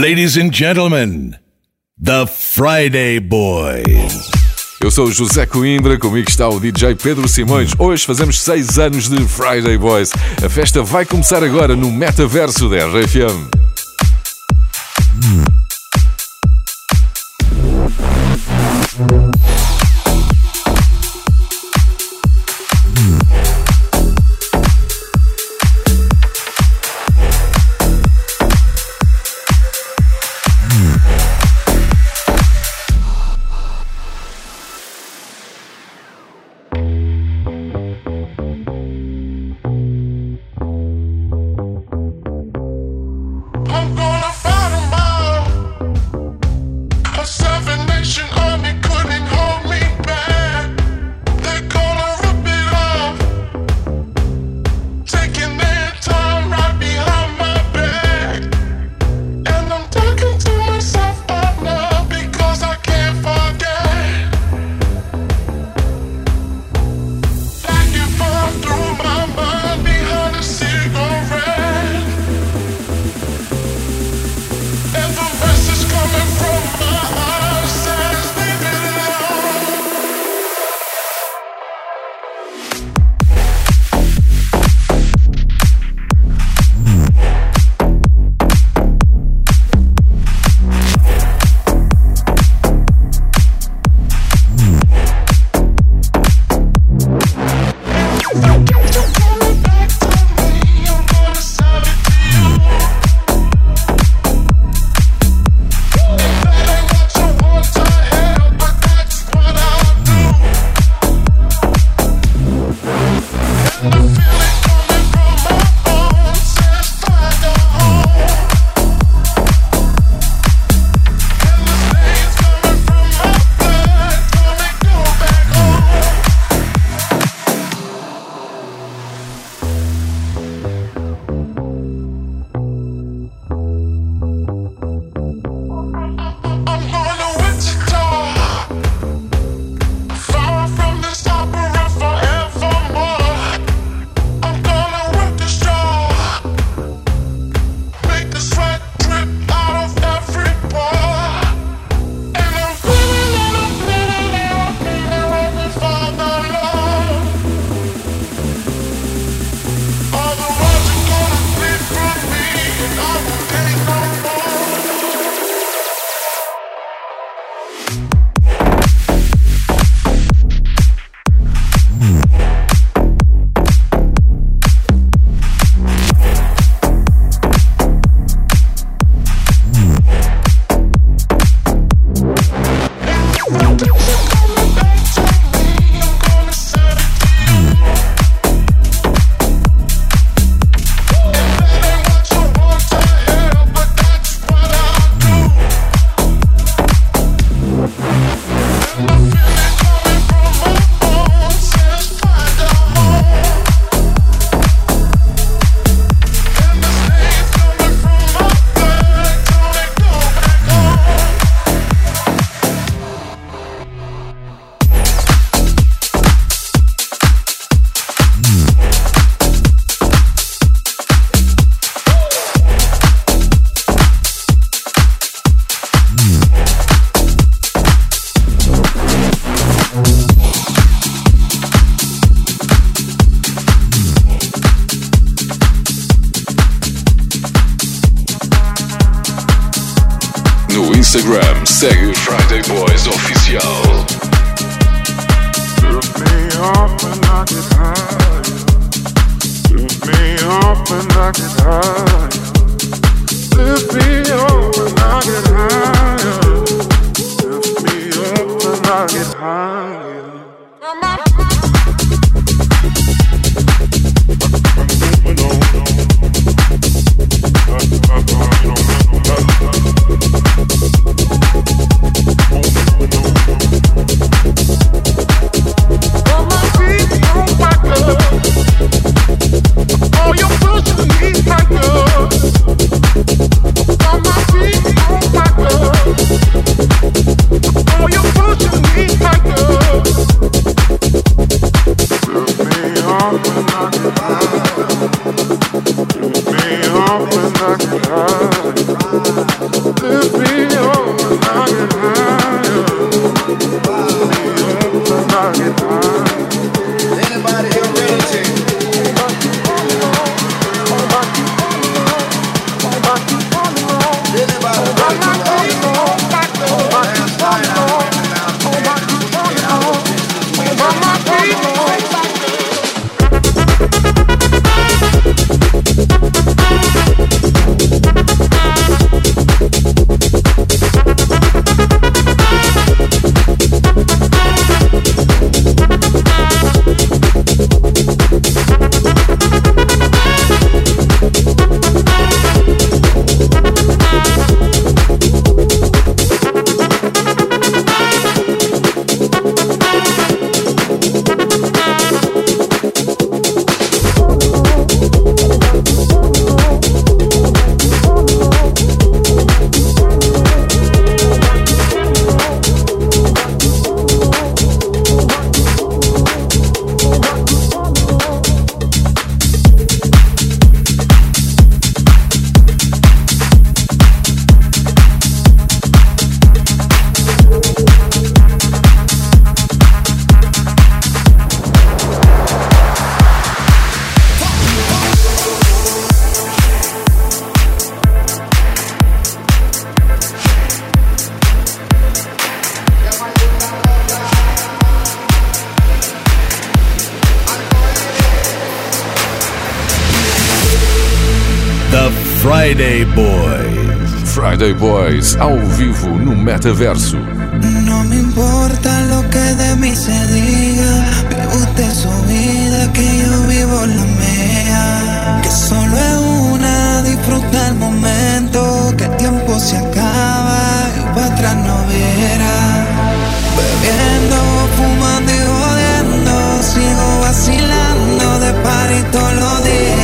Ladies and gentlemen, the Friday Boys. Eu sou o José Coimbra, comigo está o DJ Pedro Simões. Hoje fazemos 6 anos de Friday Boys. A festa vai começar agora no metaverso da RFM. Instagram, Friday Boys. Friday Boys, ao vivo no metaverso. No me importa lo que de mí se diga, vive usted su vida, que yo vivo la mía. Que solo es una, disfruta el momento, que el tiempo se acaba y para atrás no viera. Bebiendo, fumando y jodiendo, sigo vacilando de par y todos los días.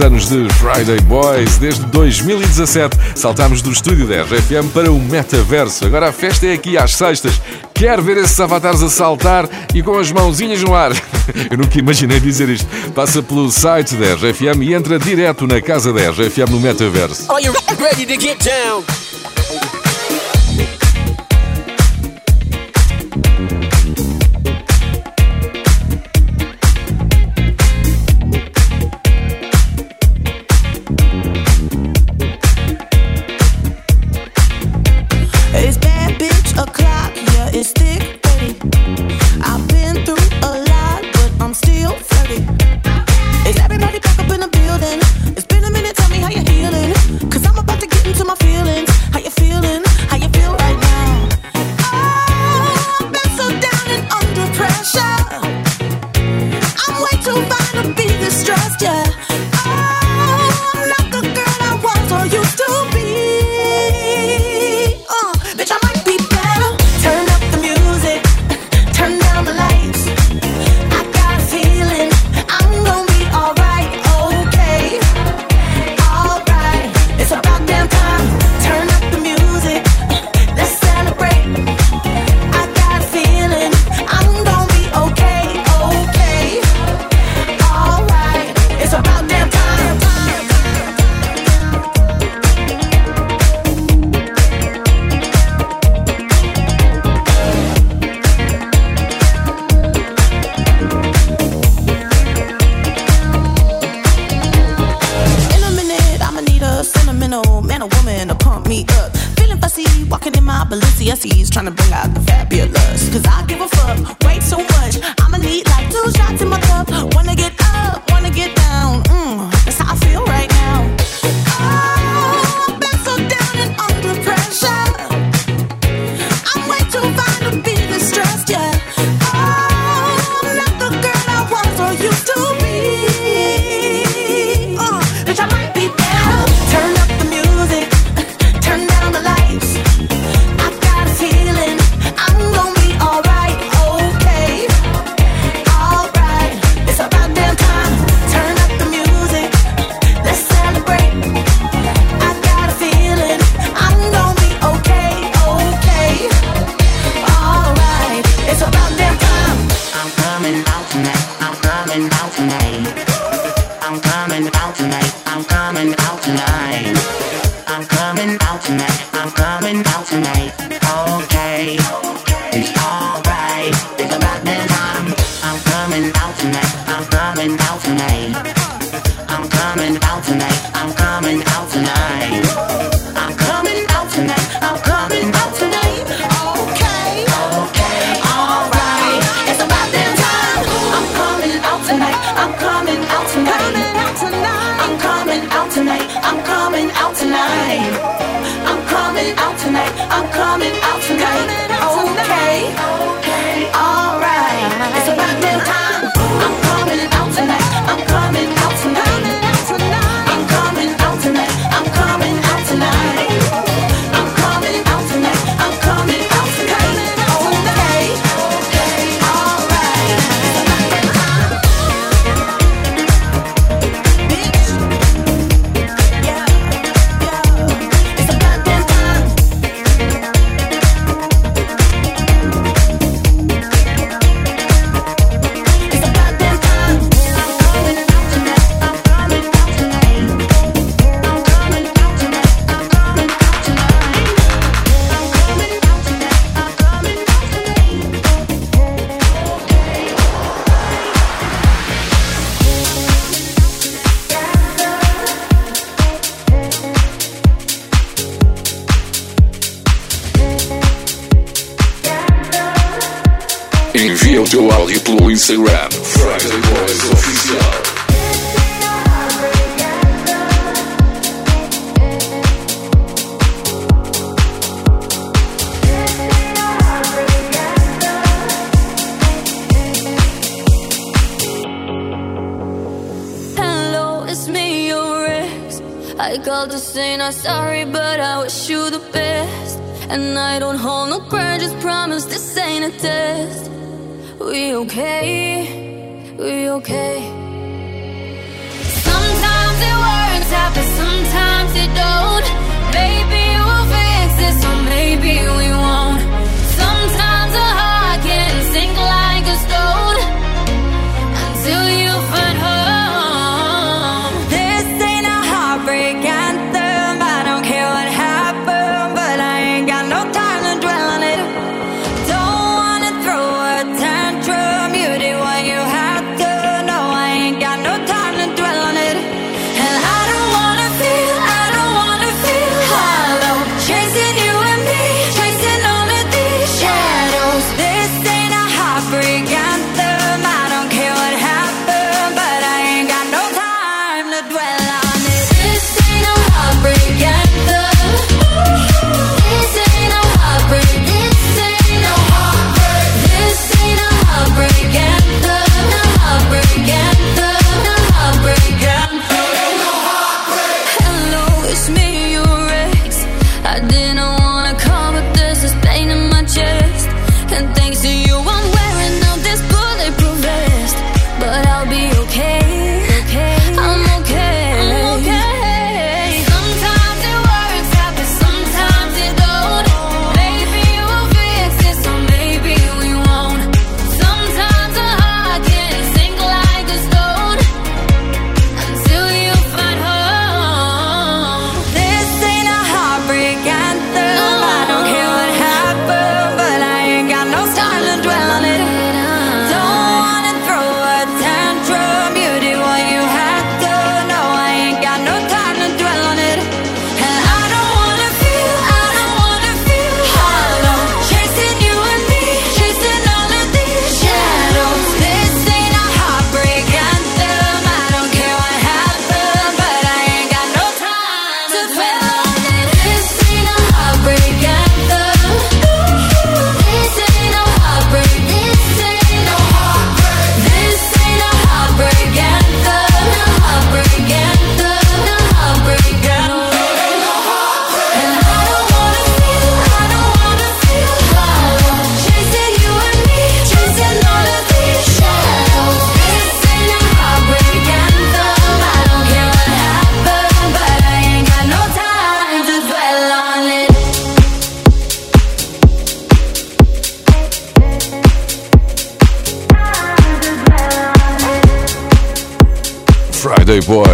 anos de Friday Boys. Desde 2017 saltámos do estúdio 10 FM para o metaverso. Agora a festa é aqui às sextas. quer ver esses avatares a saltar e com as mãozinhas no ar. Eu nunca imaginei dizer isto. Passa pelo site 10 FM e entra direto na casa 10 FM no metaverso. Oh,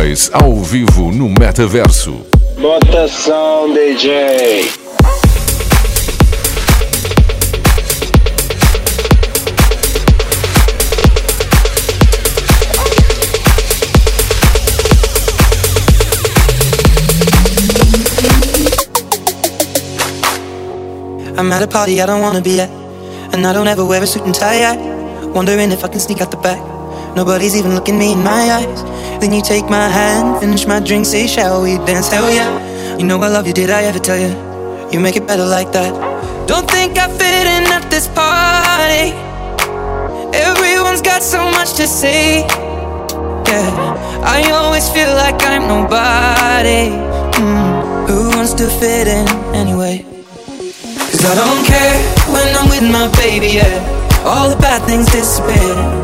Boys ao vivo no metaverso. Botação DJ. I'm at a party I don't wanna be at, and I don't ever wear a suit and tie. I wondering if I can sneak out the back. Nobody's even looking me in my eyes. Then you take my hand, finish my drink, say, Shall we dance? Hell yeah. You know I love you, did I ever tell you? You make it better like that. Don't think I fit in at this party. Everyone's got so much to say. Yeah, I always feel like I'm nobody. Mm, who wants to fit in anyway? Cause I don't care when I'm with my baby, yeah. All the bad things disappear.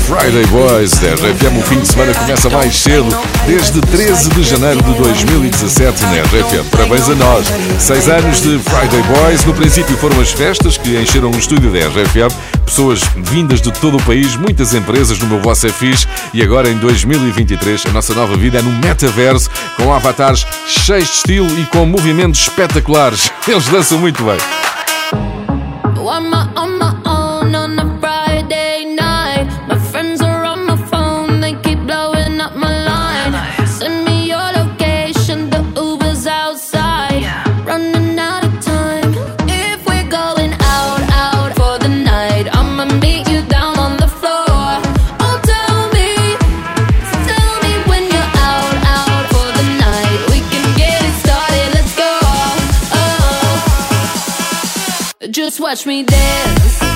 Friday Boys da RFM, o fim de semana começa mais cedo, desde 13 de janeiro de 2017 na RFM. Parabéns a nós. Seis anos de Friday Boys. No princípio foram as festas que encheram o estúdio da RFM. Pessoas vindas de todo o país, muitas empresas no meu Vosso é Fixe. E agora em 2023 a nossa nova vida é no metaverso, com avatares cheios de estilo e com movimentos espetaculares. Eles dançam muito bem. On my own Just watch me dance.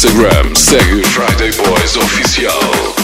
Instagram, segue Friday Boys Oficial.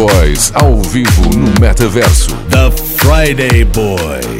Boys ao vivo no metaverso. The Friday Boys.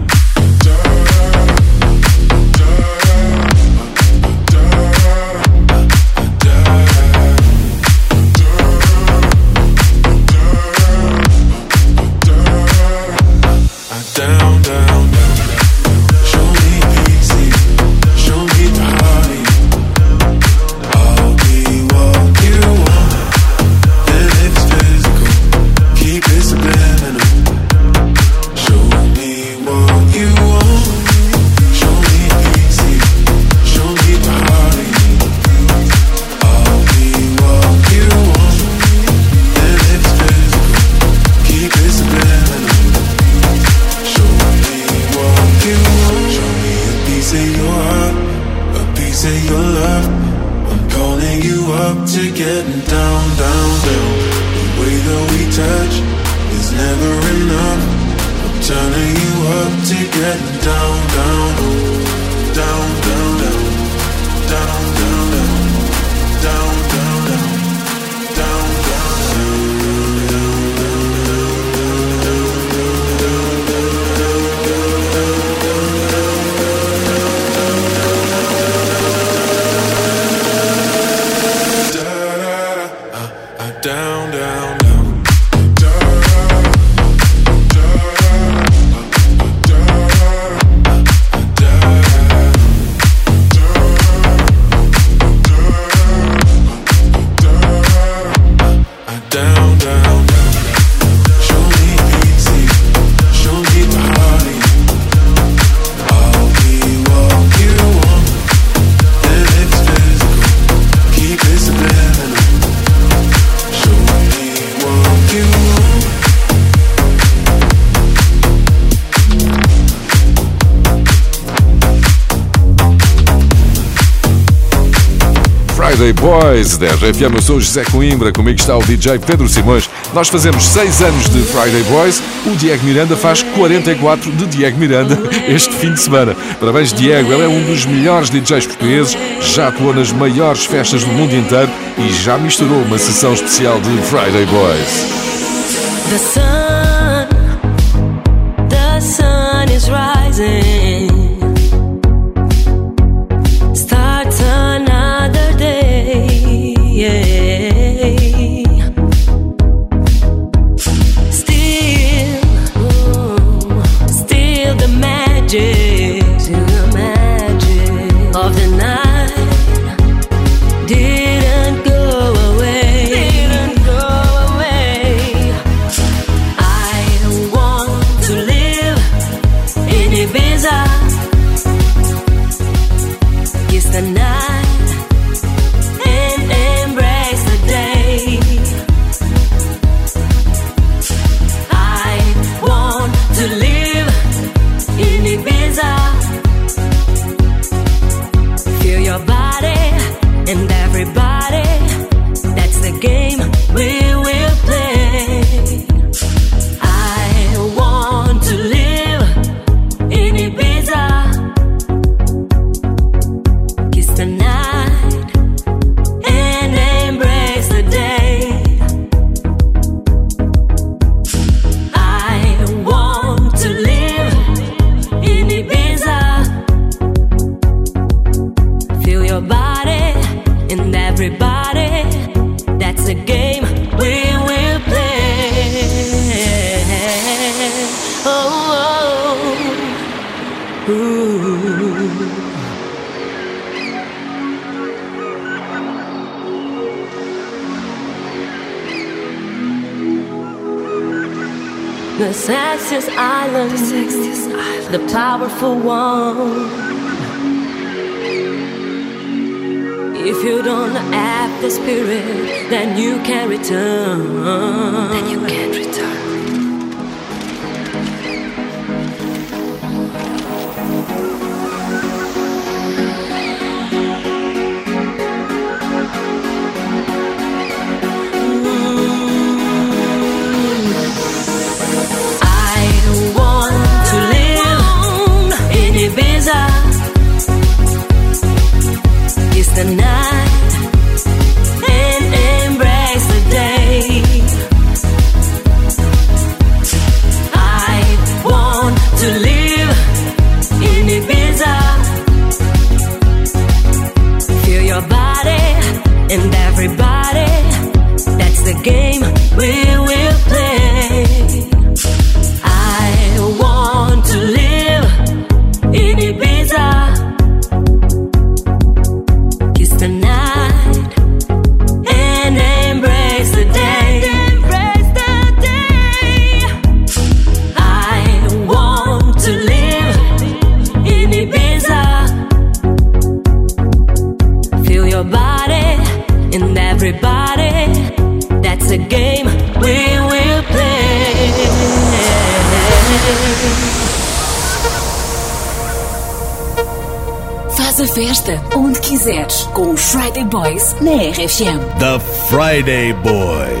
Friday Boys da RFM. Eu sou José Coimbra, comigo está o DJ Pedro Simões. Nós fazemos 6 anos de Friday Boys. O Diego Miranda faz 44 de Diego Miranda este fim de semana. Parabéns, Diego. Ele é um dos melhores DJs portugueses, já atuou nas maiores festas do mundo inteiro e já misturou uma sessão especial de Friday Boys. FM. The Friday Boy.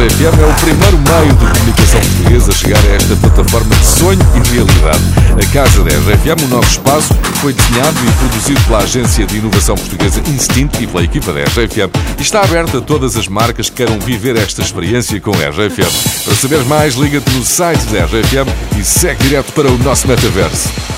FM é o primeiro meio de comunicação portuguesa a chegar a esta plataforma de sonho e realidade. A Casa da RFM, o nosso espaço, foi desenhado e produzido pela Agência de Inovação Portuguesa Instinto e pela equipa da RGFM. E está aberta a todas as marcas que queiram viver esta experiência com a RGFM. Para saber mais, liga-te no site da RGFM e segue direto para o nosso metaverso.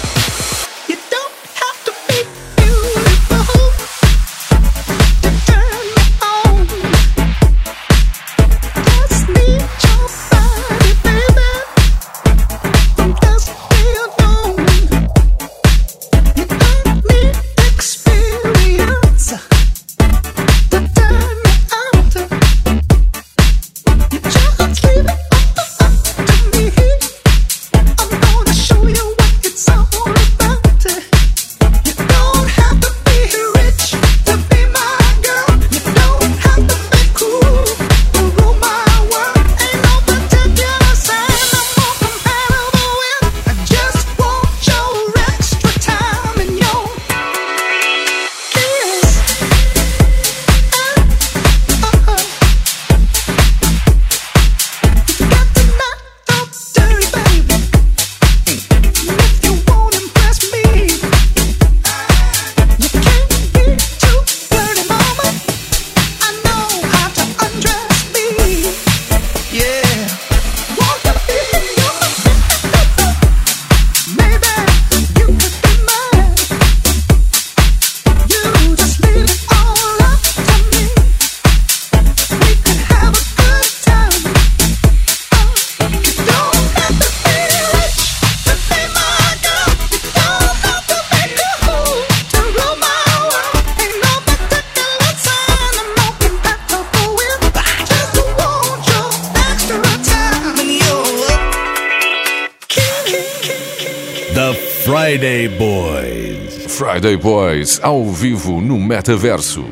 ao vivo no metaverso.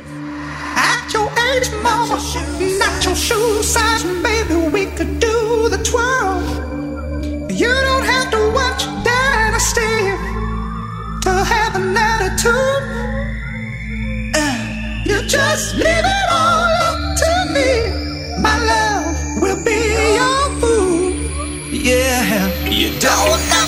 Uh, just leave it all up to me. My love will be your fool. Yeah, you don't.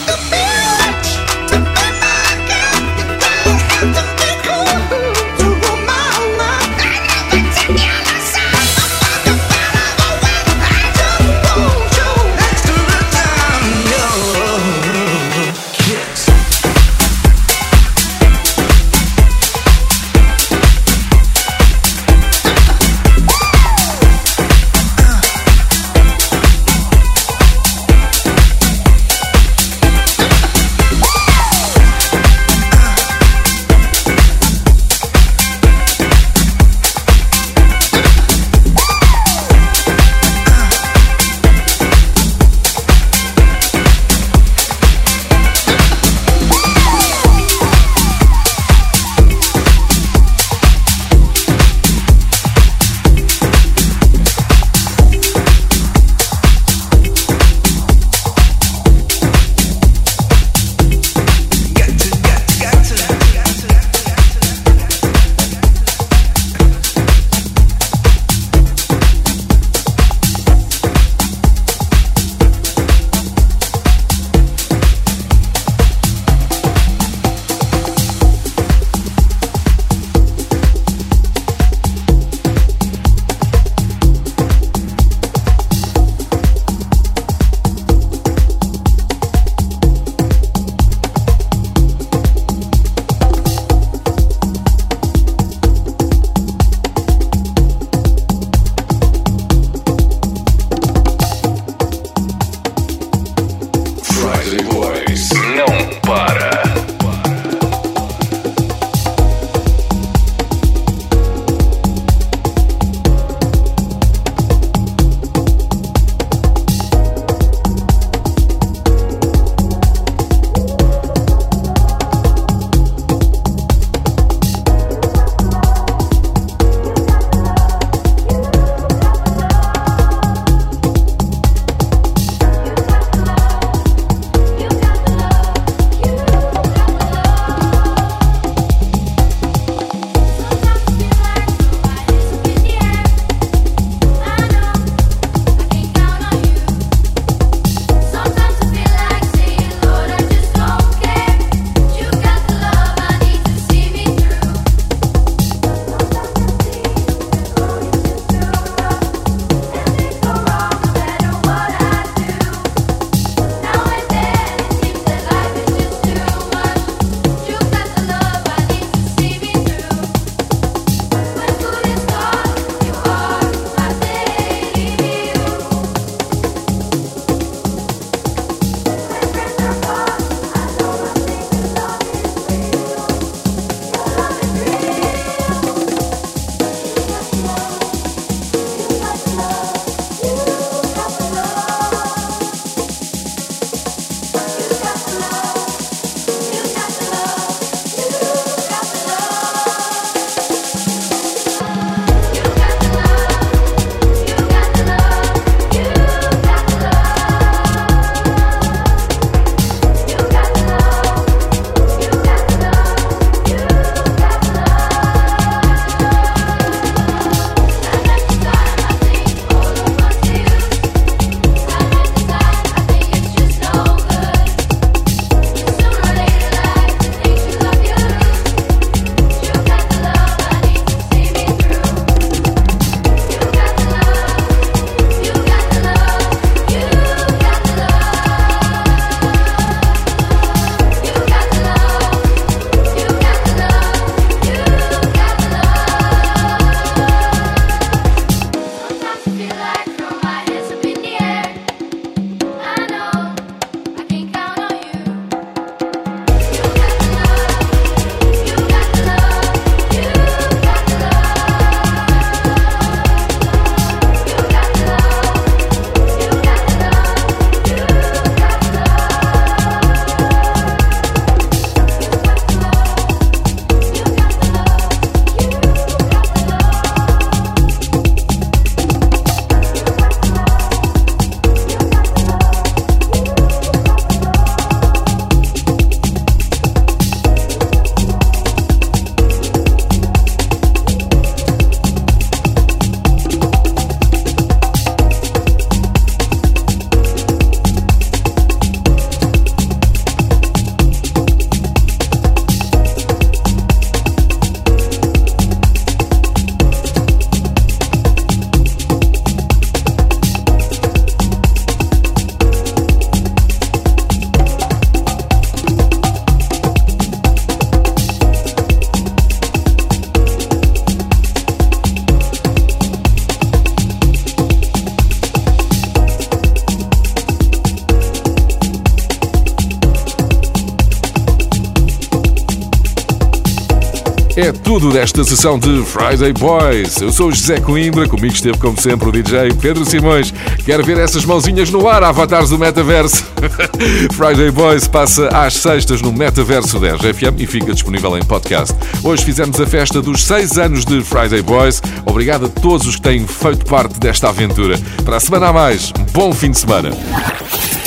Desta sessão de Friday Boys. Eu sou José Coimbra, comigo esteve como sempre o DJ Pedro Simões. Quero ver essas mãozinhas no ar, avatares do metaverso. Friday Boys passa às sextas no metaverso da RFM e fica disponível em podcast. Hoje fizemos a festa dos seis anos de Friday Boys. Obrigado a todos os que têm feito parte desta aventura. Para a semana a mais, bom fim de semana.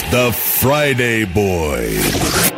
The Friday Boys.